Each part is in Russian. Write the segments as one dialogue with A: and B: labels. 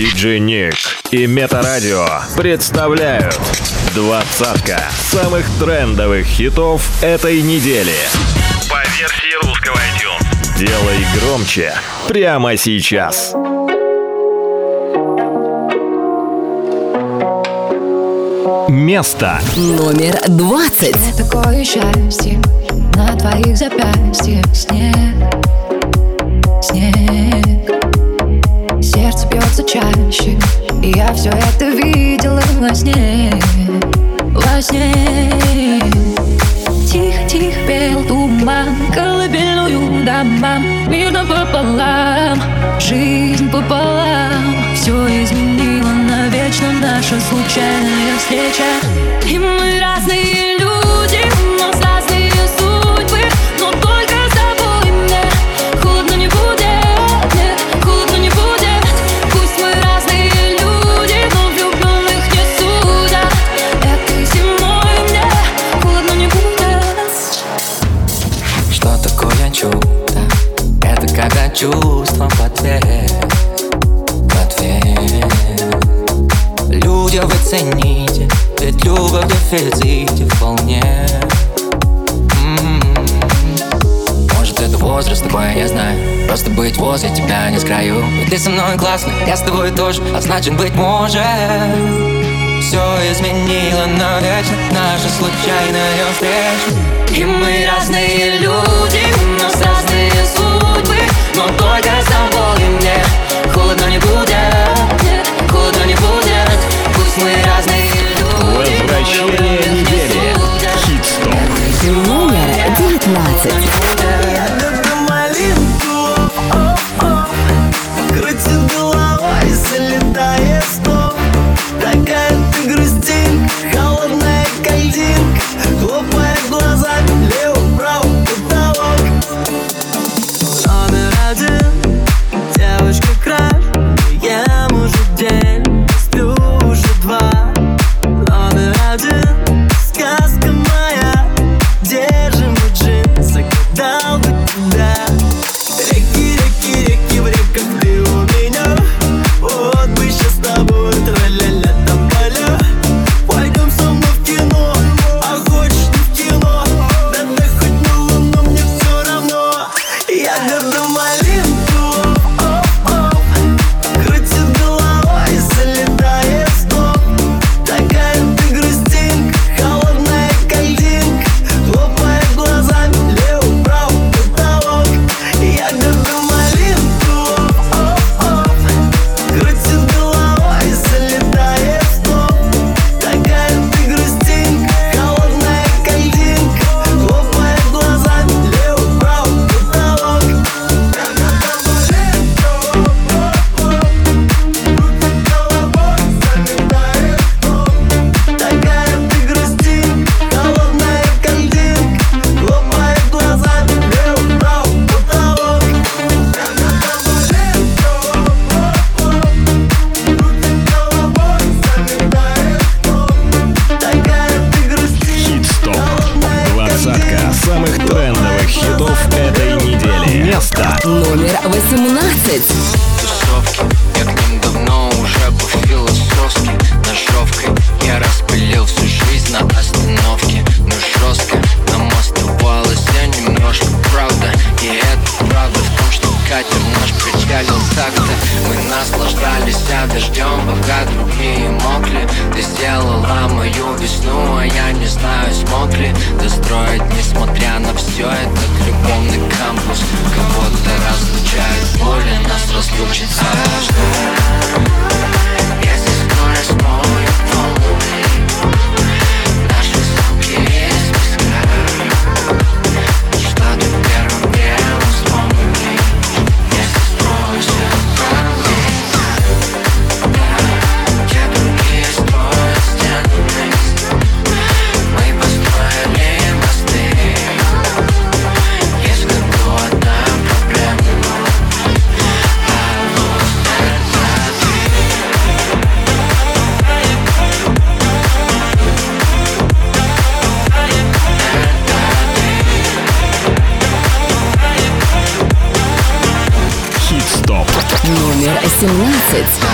A: Диджей Ник и Метарадио представляют двадцатка самых трендовых хитов этой недели. По версии русского iTunes. Делай громче прямо сейчас. Место
B: номер двадцать.
C: Такое счастье на твоих запястьях снег, снег. Сердце бьется чаще, и я все это видела во сне, во сне. Тихо-тихо пел туман, колыбельную домам, мирно пополам, жизнь пополам. Все изменило навечно наша случайная встреча, и мы разные
D: когда чувства в ответ, в ответ Люди, вы цените, ведь любовь дефиците вполне. М-м-м. Может это возраст такой, я знаю. Просто быть возле тебя не с краю И ты со мной классно, я с тобой тоже А значит быть может. Все изменило навечно Наша случайная встреча.
C: И мы разные люди, у нас разные судьбы Но только с тобой мне холодно не будет. Холодно не будет. Пусть мы разные люди. Но
B: Номер восемнадцать.
D: тусовки Я к ним давно уже по философски Ножовкой. Я распылил всю жизнь на остановке. Но жестко нам оставалось я немножко правда. И это правда в том, что катер наш причалил так-то Мы наслаждались а дождем, пока другие мокли. Ты сделала мою весну, а я не знаю, смог ли Достроить, несмотря на все, этот любовный кампус Кого-то разлучает. Боли, нас разлучит Если скорость смоет волны Наши
E: 17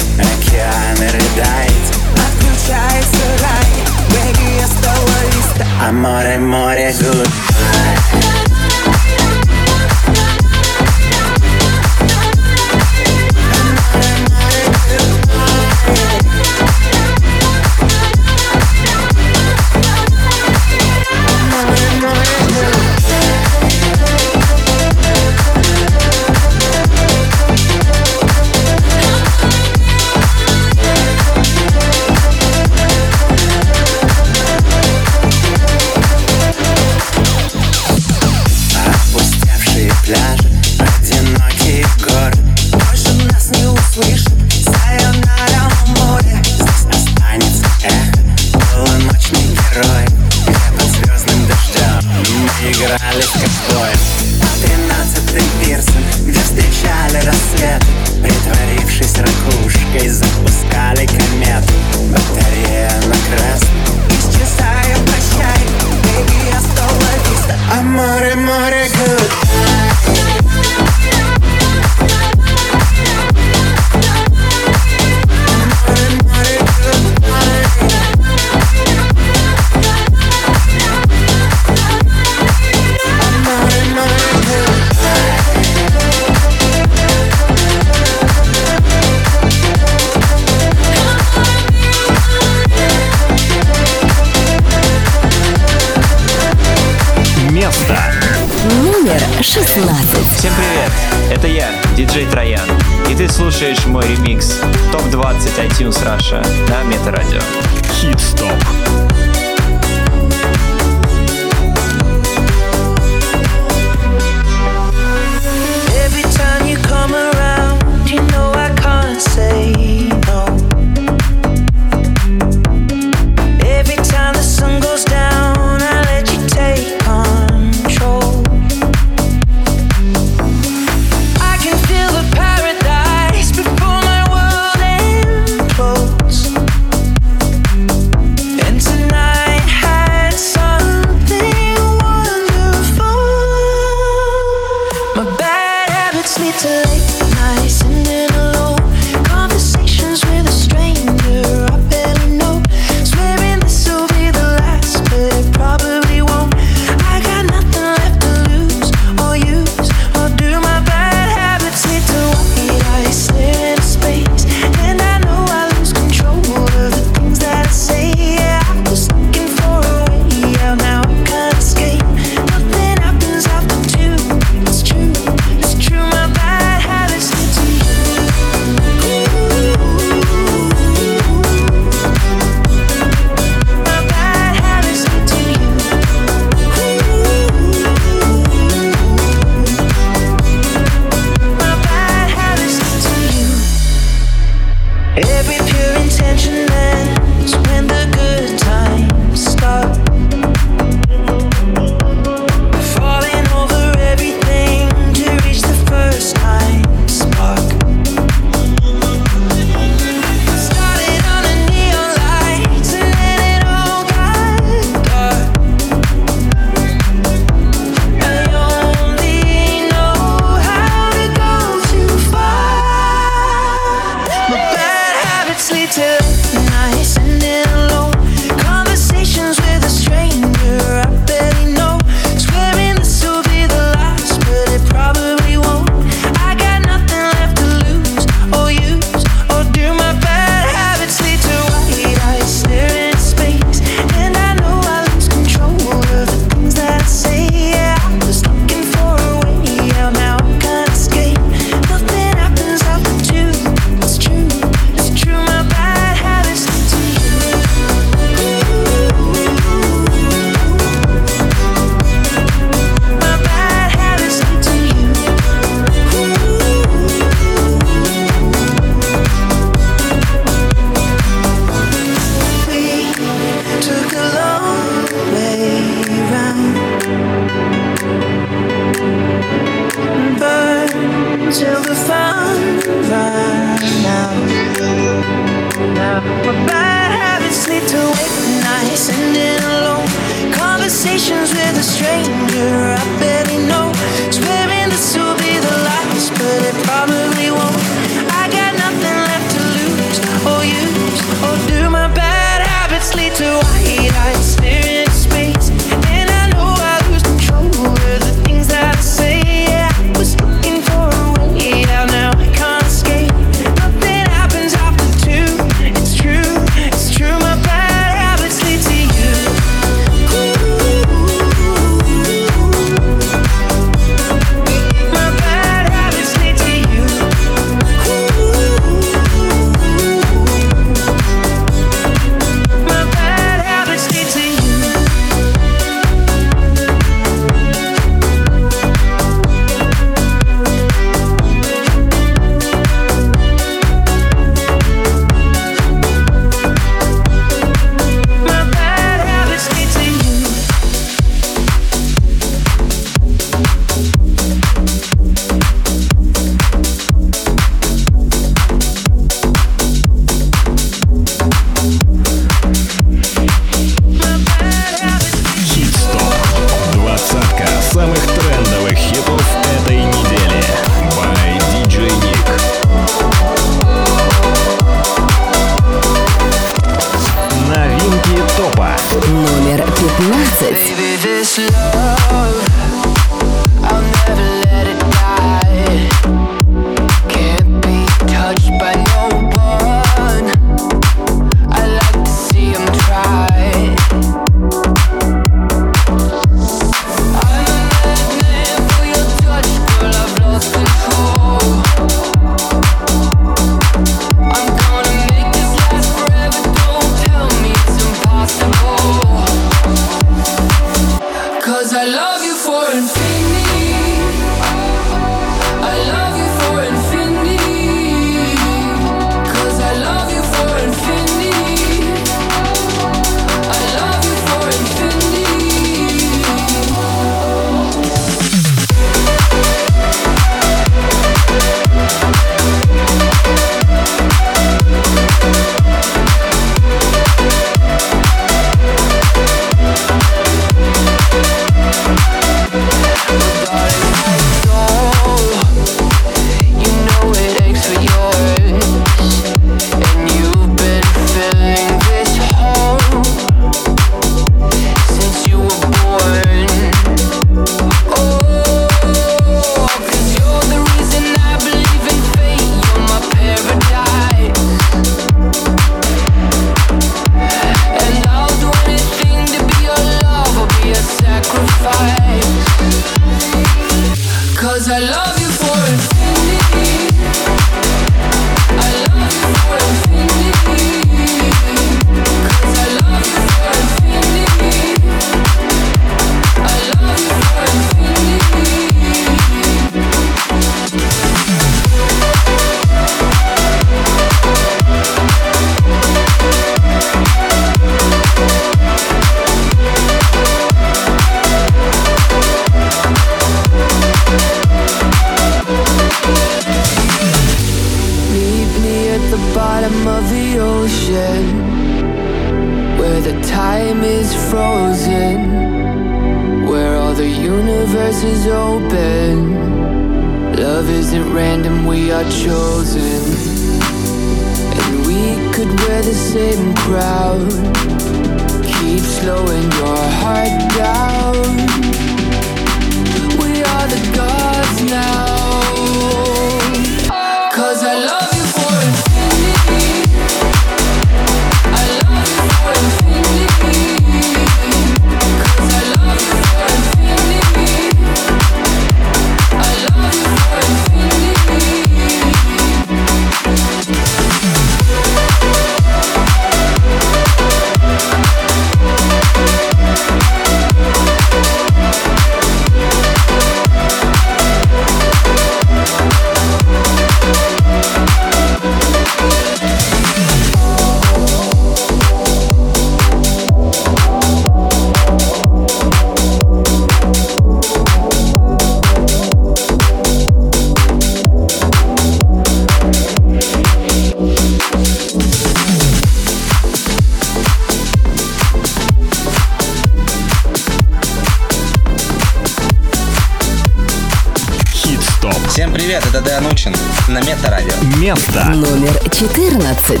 F: место.
G: Номер
B: 14.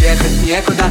H: Ехать некуда,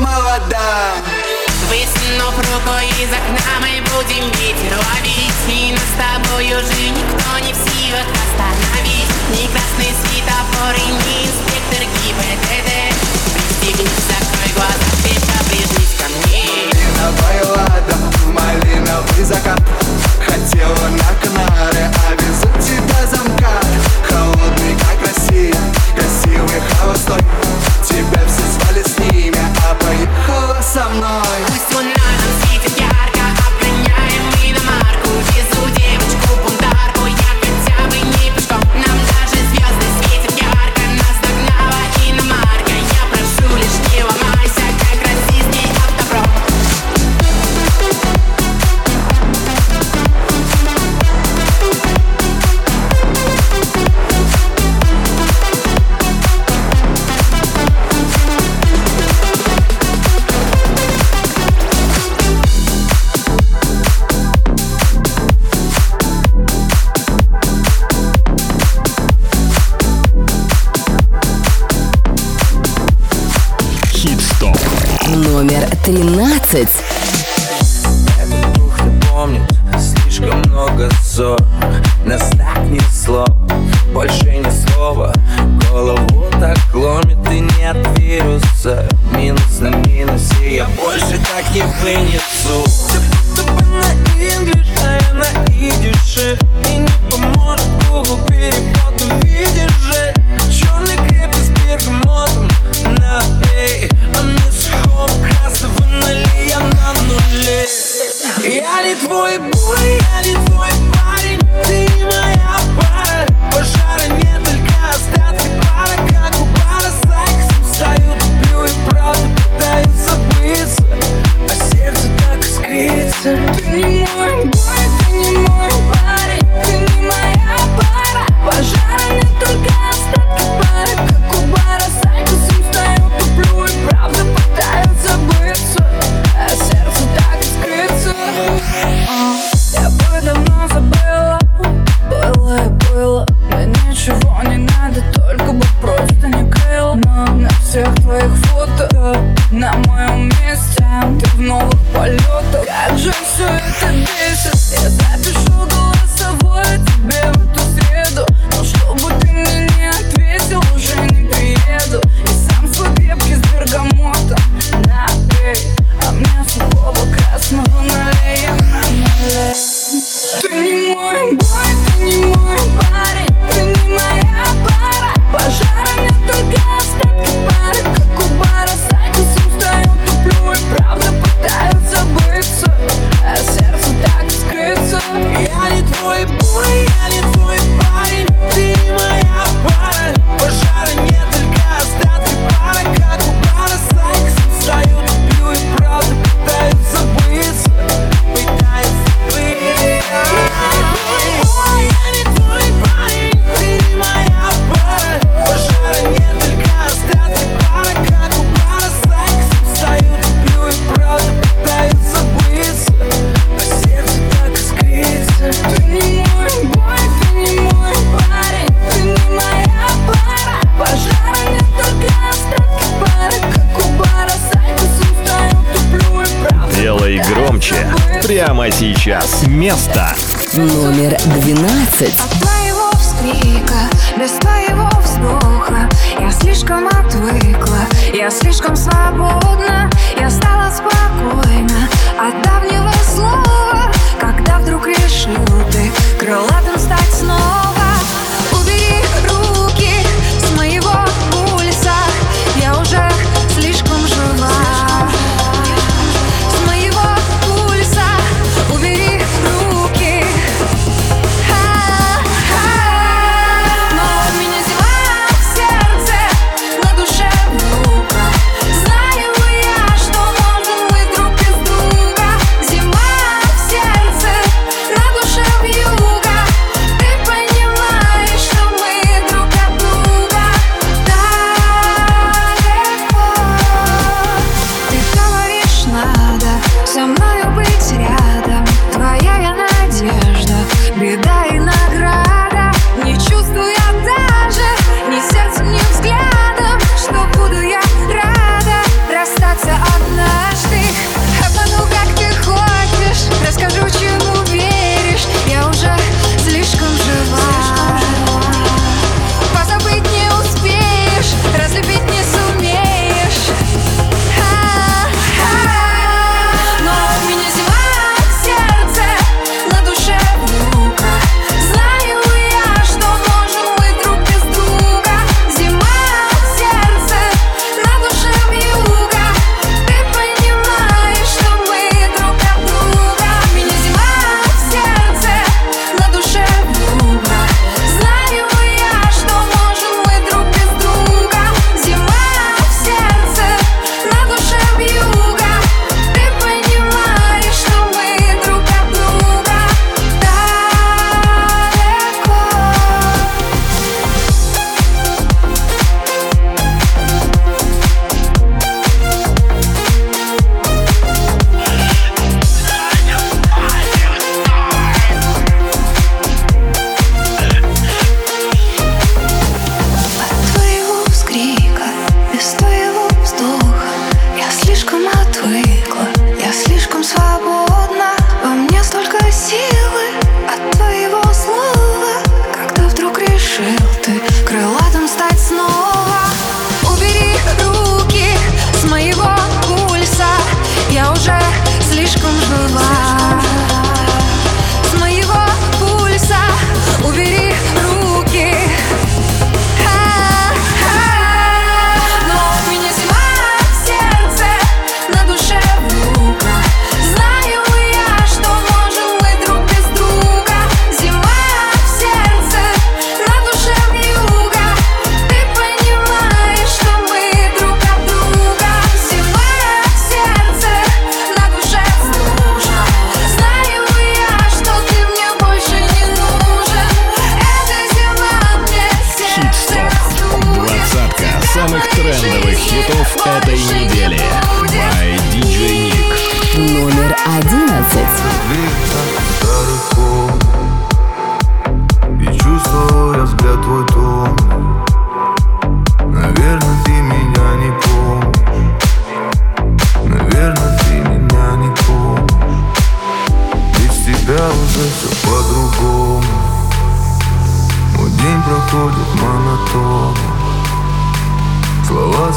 H: молода
I: Высунув руку из окна мы будем ветер ловить И нас с тобой уже никто не в силах остановить. Ни красный светофор и ни инспектор ГИБДД. Пристегнись, закрой глаза, крепко прижмись ко мне.
H: Малиновая лада, малиновый закат. Хотела на Канары, а тебя замка Холодный, как Россия, красивый, холостой. Тебя все звали с ними, тобой Who со мной.
I: Пусть
J: он рядом с
A: прямо сейчас. Место
B: номер двенадцать.
K: От твоего вскрика, без твоего вздоха Я слишком отвыкла, я слишком свободна Я стала спокойна от давнего слова Когда вдруг решил ты крылатым стать снова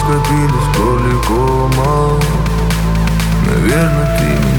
L: скатились, боли кома Наверное, ты не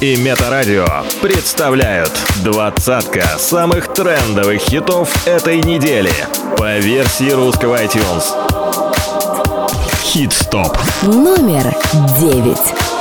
M: и
A: Метарадио представляют двадцатка самых трендовых хитов этой недели по версии русского iTunes. Хит-стоп.
N: Номер девять.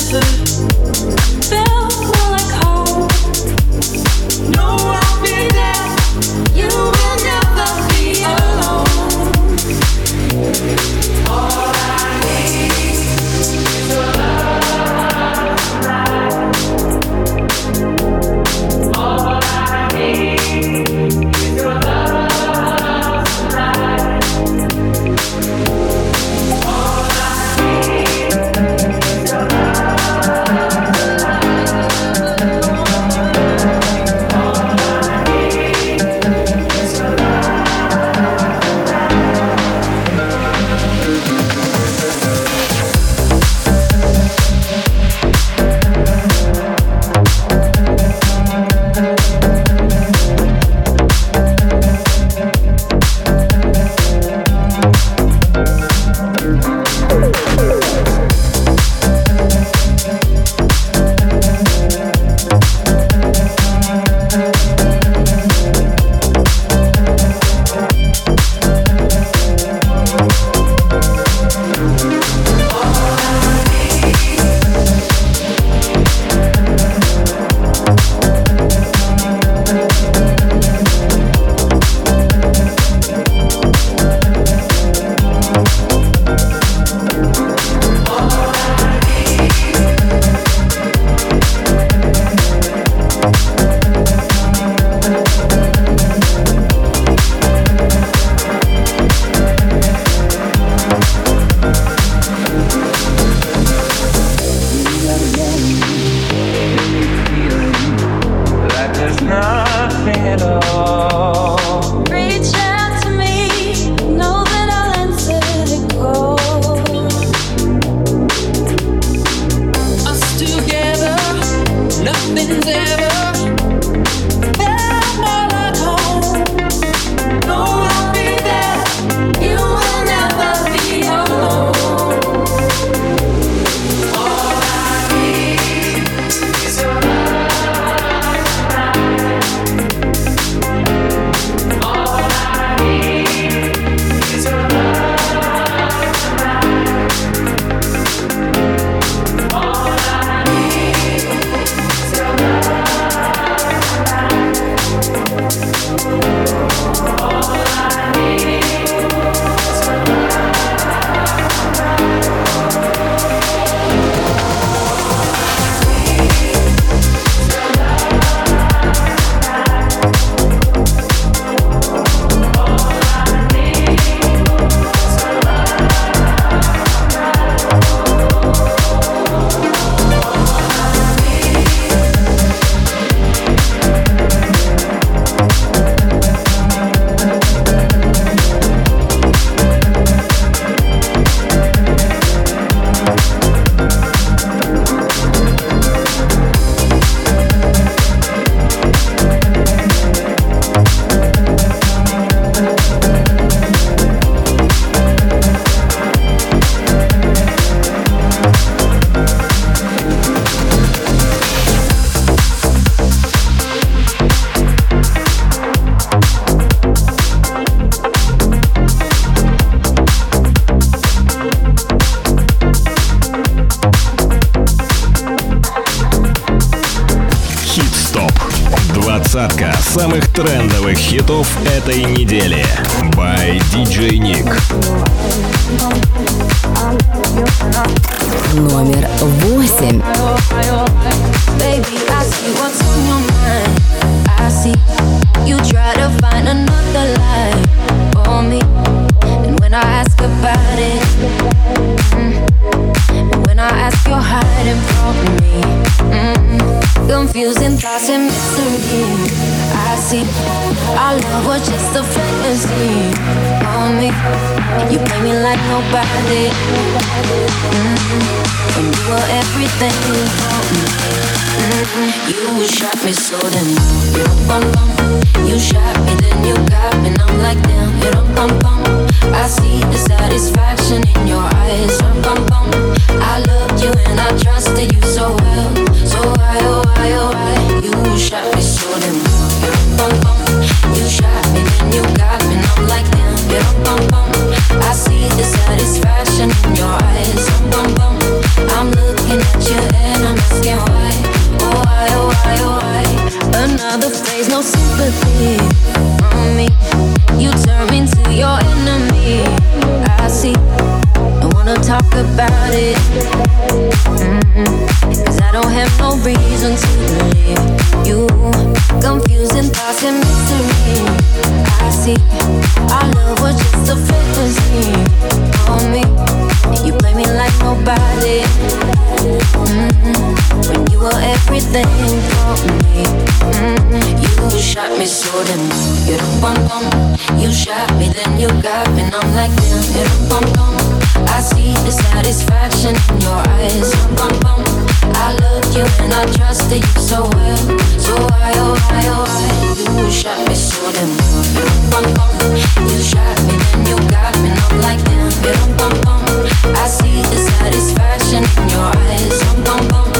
N: listen everything for me. Mm, you shot me so you bum bum. You shot me then you got me. And I'm like damn, don't bum bum. I see the satisfaction in your eyes. Bum bum. I loved you and I trusted you so well. So why oh why oh why you shot me so you bum bum. You shot me then you got me. And I'm like damn, bum bum. I see the satisfaction in your eyes. Bum bum bum. I'm looking at you and I'm asking why, oh why, oh why, oh why. Another phase, no sympathy on me. You turn me to your enemy. I see. I wanna talk about it. Mm-hmm. Cause I don't have no reason to believe you. Confusing thoughts and mystery. I see. Our love was just a fantasy were everything for me. Mm-hmm. You shot me so damn. You don't bum bum. You shot me, then you got me, and I'm like damn. You don't bum bum. I see the satisfaction in your eyes. Bum bum. I loved you and I trusted you so well. So why oh why oh why you shot me so damn? You don't bum bum. You shot me, then you got me, and I'm like damn. You don't bum bum. I see the satisfaction in your eyes. Bum bum bum.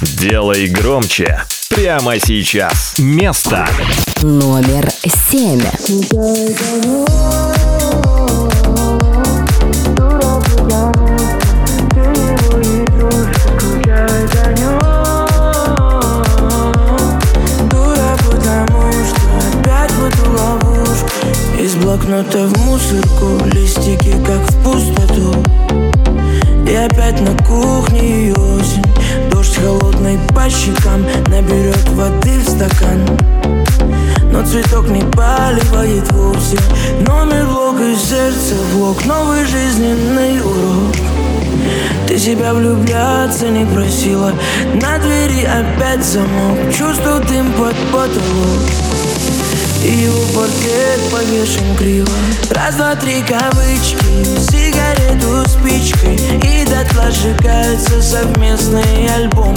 A: Делай громче прямо сейчас. Место
B: Номер семь.
O: Блокнота в мусорку Листики как в пустоту. И опять на кухне осень. Дождь холодный по щекам Наберет воды в стакан. Но цветок не поливает вовсе. Номер блок из сердца блок Новый жизненный урок. Ты себя влюбляться не просила. На двери опять замок. Чувствую дым под потолок Его портрет повешен криво. Раз, два, три кавычки Сигарету спичкой И дотла сжигаются совместные альбомы.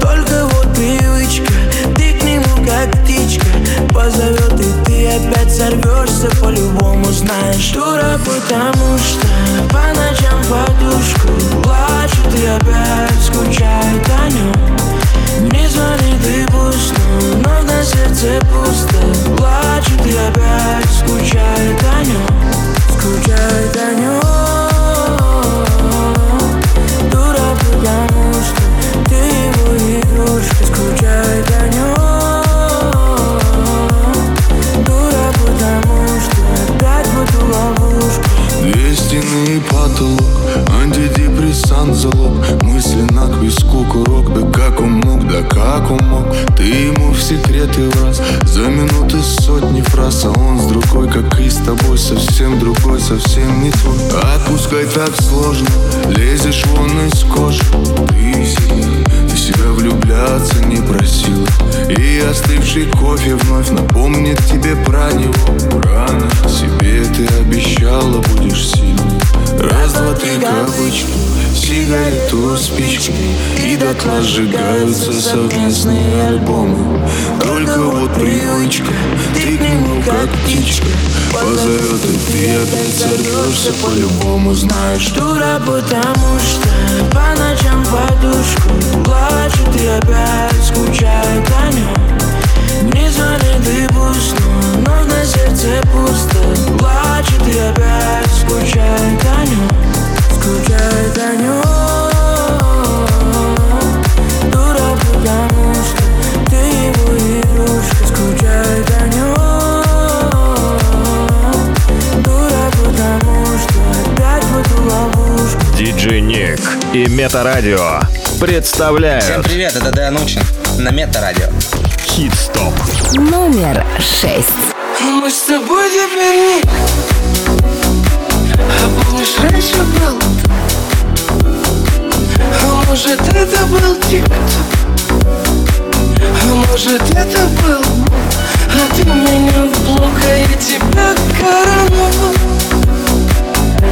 O: Только вот привычка Ты к нему как птичка Позовет и ты опять сорвешься по-любому Знаешь, дура, потому что По ночам подушку Плачет и опять скучает о нем Не звонит и пусто Вновь на сердце пусто. Плачет и опять скучает о нем Скучает о нем Дура, потому что Ты его игрушка Скучает о нем
C: Две стены и потолок Антидепрессант залог. Мысленно к виску как он мог, Ты ему в секреты в раз За минуты сотни фраз А он с другой, как и с тобой Совсем другой, совсем не твой. Отпускать так сложно Лезешь вон из кожи. Ты ты себя влюбляться не просил И остывший кофе вновь напомнит тебе про него. Рано себе ты обещала будешь сильной. Раз, два, три, кавычки Сигарету, спички И дотла сжигаются совместные альбомы. Только вот привычка Ты к нему как птичка. Позовет и ты опять сорвешься по-любому. Знаешь,
P: Дура, потому что по ночам подушку Плачет и опять скучает о нем Не звонит и пусто, но на сердце пусто. Плачет и опять скучает о нем Скучает о нем Дура, потому что ты его игрушка Скучает о нем Дура, потому что опять в эту ловушку
F: Диджей Ник и Метарадио представляют
Q: Всем привет, это Дэн Учин на Мета-радио.
F: Хит-стоп.
G: Номер шесть.
P: Мы с тобой теперь помнишь, раньше был? А может, это был тик-ток А может, это был А ты меня в блок, а я тебя короновал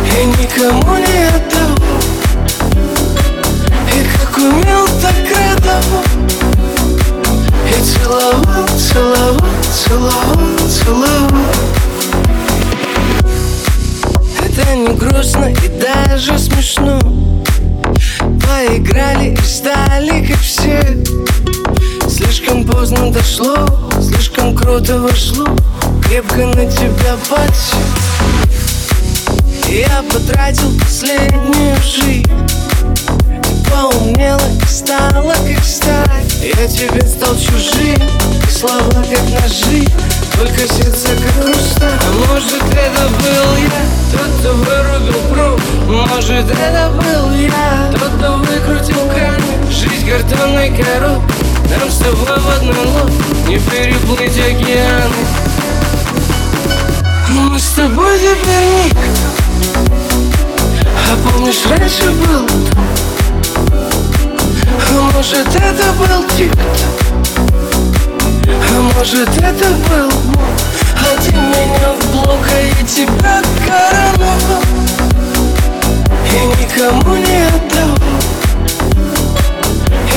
P: И никому не отдал. И как умел, так радовал И целовал, целовал, целовал даже смешно. Поиграли и стали как все. Слишком поздно дошло, слишком круто вошло. Крепко на тебя подсел. Я потратил последнюю жизнь. Ты поумнела и стала как сталь. Я тебе стал чужим, слова как ножи Только сердце хрусталь А может это был я, тот, кто вырубил пруд Может это был я, тот, кто выкрутил кран. Жизнь картонной коробкой нам с тобой в одной лодке Не переплыть океаны. Мы с тобой теперь никто А помнишь, раньше был? А может, это был тик-ток А может, это был мой? А ты меня в блок, а я тебя короновал И никому не отдавал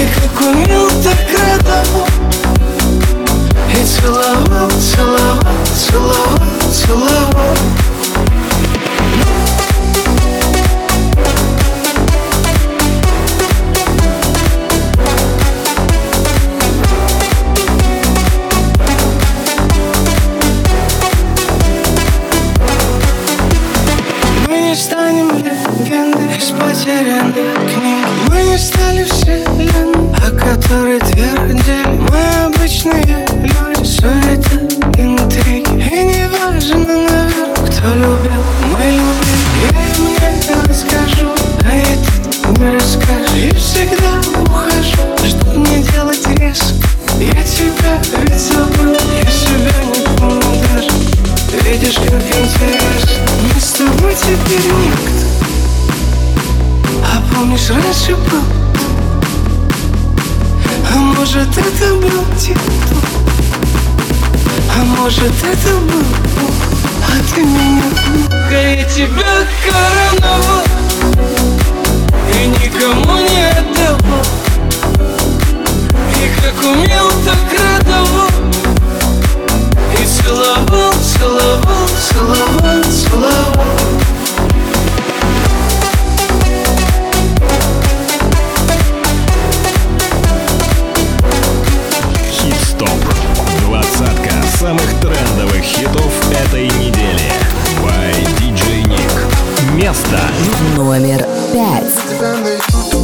P: и как умел, так радовал И целовал, целовал, целовал, целовал потерянных книг Мы не стали вселенной, о которой твердили. Мы обычные люди, это интриги. И не важно, наверное, кто любил, мы любим Я им не расскажу, а ты не расскажешь И всегда ухожу, чтоб не делать резко. Я тебя ведь забыл, я себя не помню даже. Видишь, как интересно. Мы с тобой теперь никто помнишь, раньше был? А может, это был тик-ток А может, это был Бог? А ты меня а я тебя короновал. И никому не отдавал. И как умел, так радовал. И целовал, целовал, целовал, целовал
F: трендовых хитов этой недели. By DJ Nick. Место
G: Номер пять.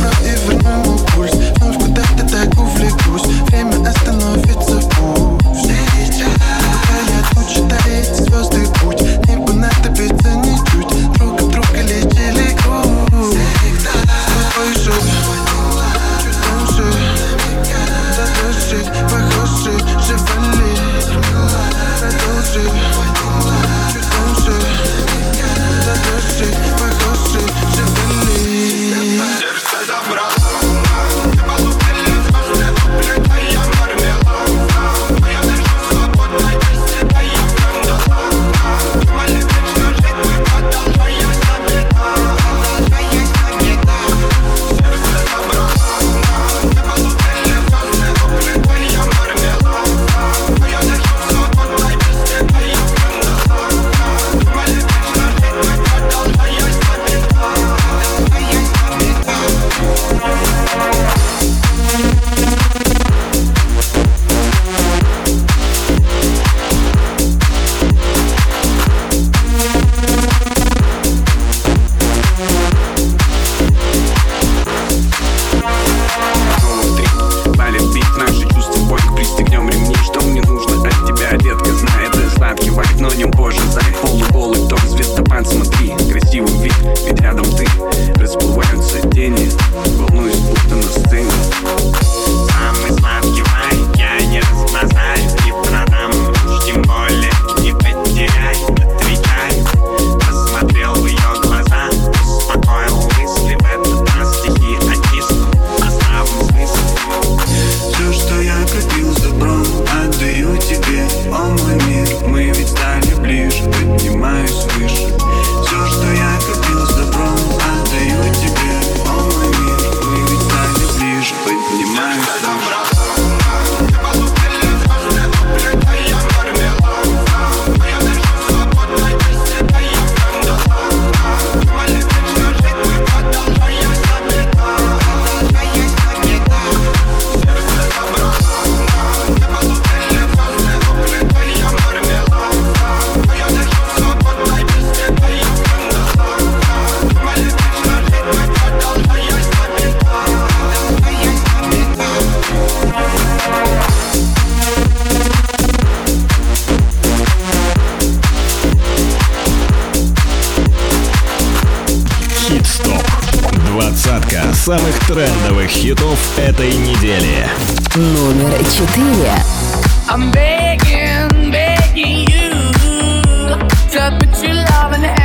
F: Самых трендовых хитов этой недели.
G: Номер четыре. I'm begging, begging you to put your loving hand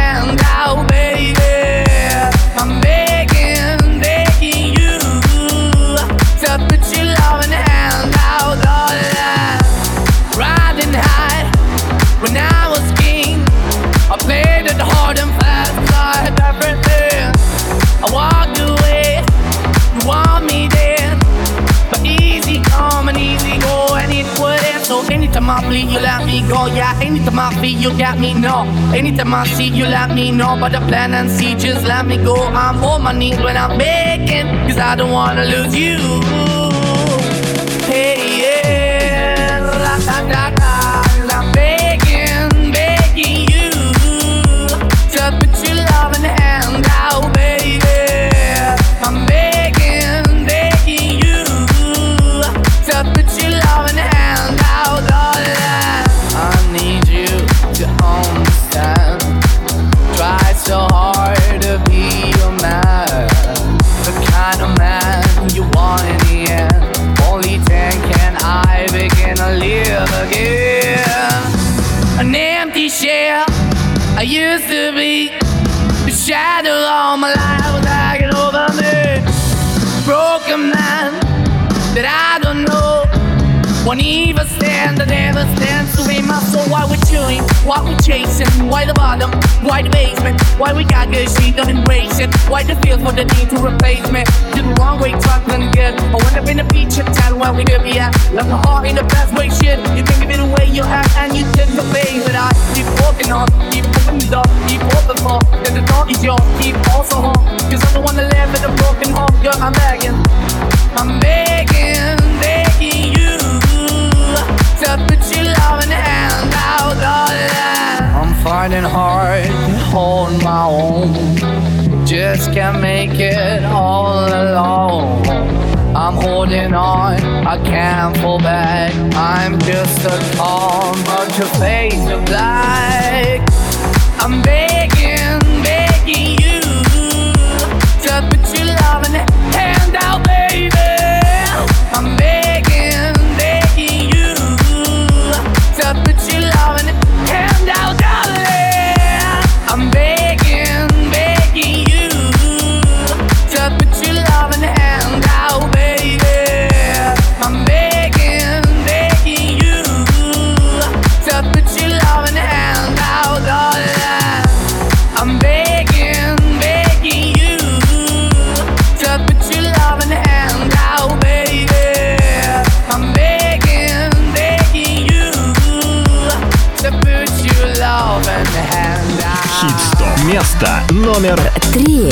G: anytime I bleed, you let me go. Yeah, anytime I feel, you got me, no. Anytime I see, you let me know. But the plan and see, just let me go. I'm on my knees when I'm begging, cause I don't wanna lose you. Hey, yeah. Shadow all my life was hanging over me. Broken man that I don't know. Won't even stand, I never stand to be my soul. Why we chewing? Why we chasing? Why the bottom? Why the basement? Why we got good shit, don't embrace it? Why the feel for the need to replace me? Did the wrong way, talking good. Where we could be at. Left my heart in the best way, shit. You think of it the way you have, and you did the face but I keep walking on, keep moving the door, keep open for. Cause the door is yours, keep also home. Cause I'm the one that live in a broken home, girl, I'm begging. I'm begging, begging you to put your love in the hand out, darling. I'm finding hard to hold my own. Just can't make it all alone. I'm holding on, I can't fall back. I'm just a calm, but your face of black. I'm begging
F: Место номер
G: три.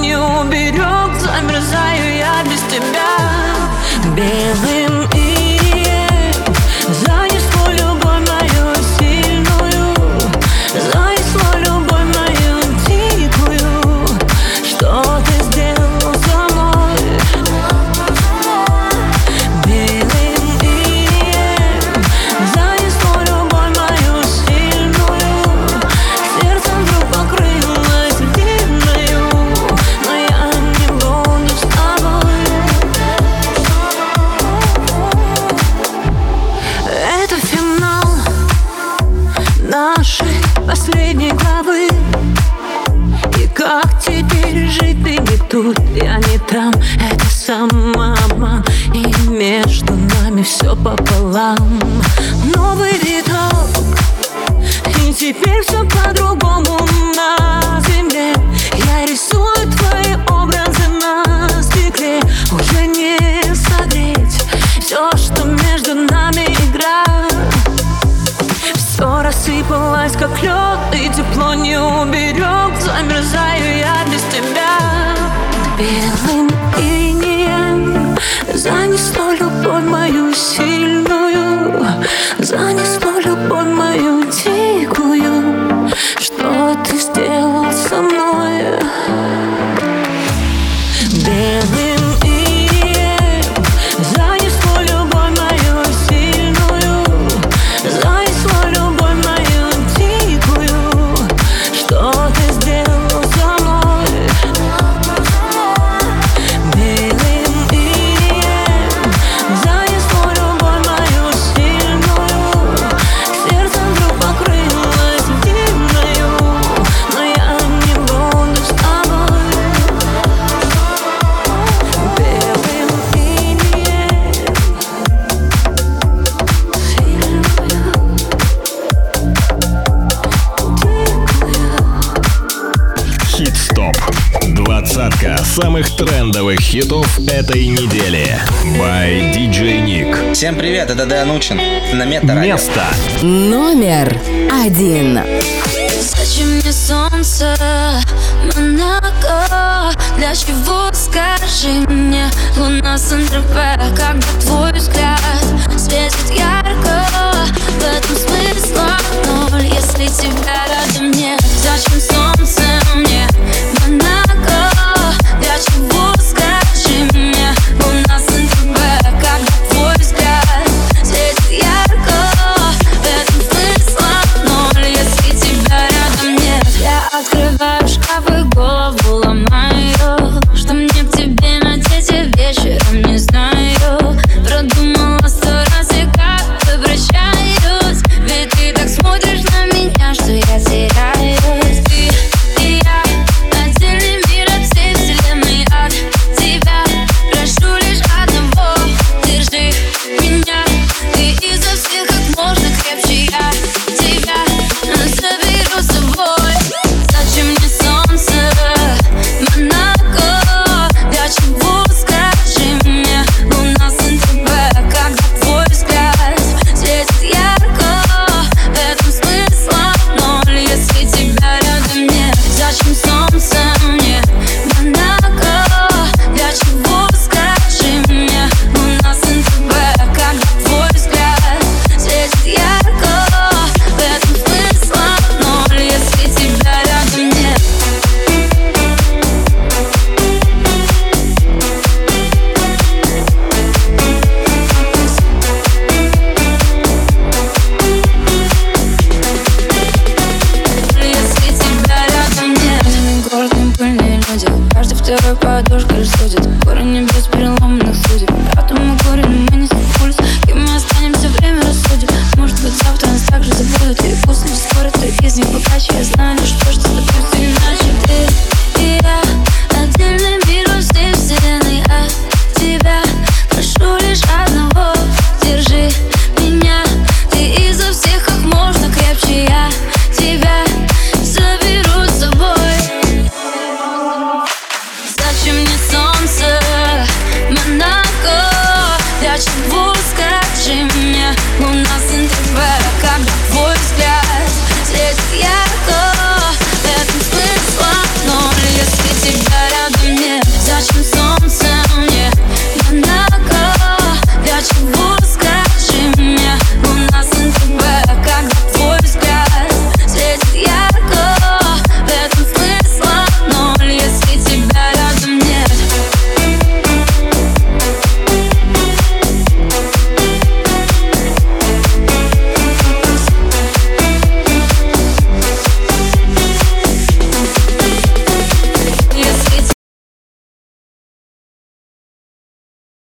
N: не уберег Замерзаю я без тебя.
F: Белый самых трендовых хитов этой недели. By DJ Nick.
Q: Всем привет, это Дэн Учин. На Мета
F: Место.
B: Номер один.
N: Зачем мне солнце, Монако? Для чего, скажи мне, луна Сан-Тропе? Когда твой взгляд светит ярко, в этом смысла ноль, если тебя рядом нет. Зачем солнце мне, Монако? touching wood.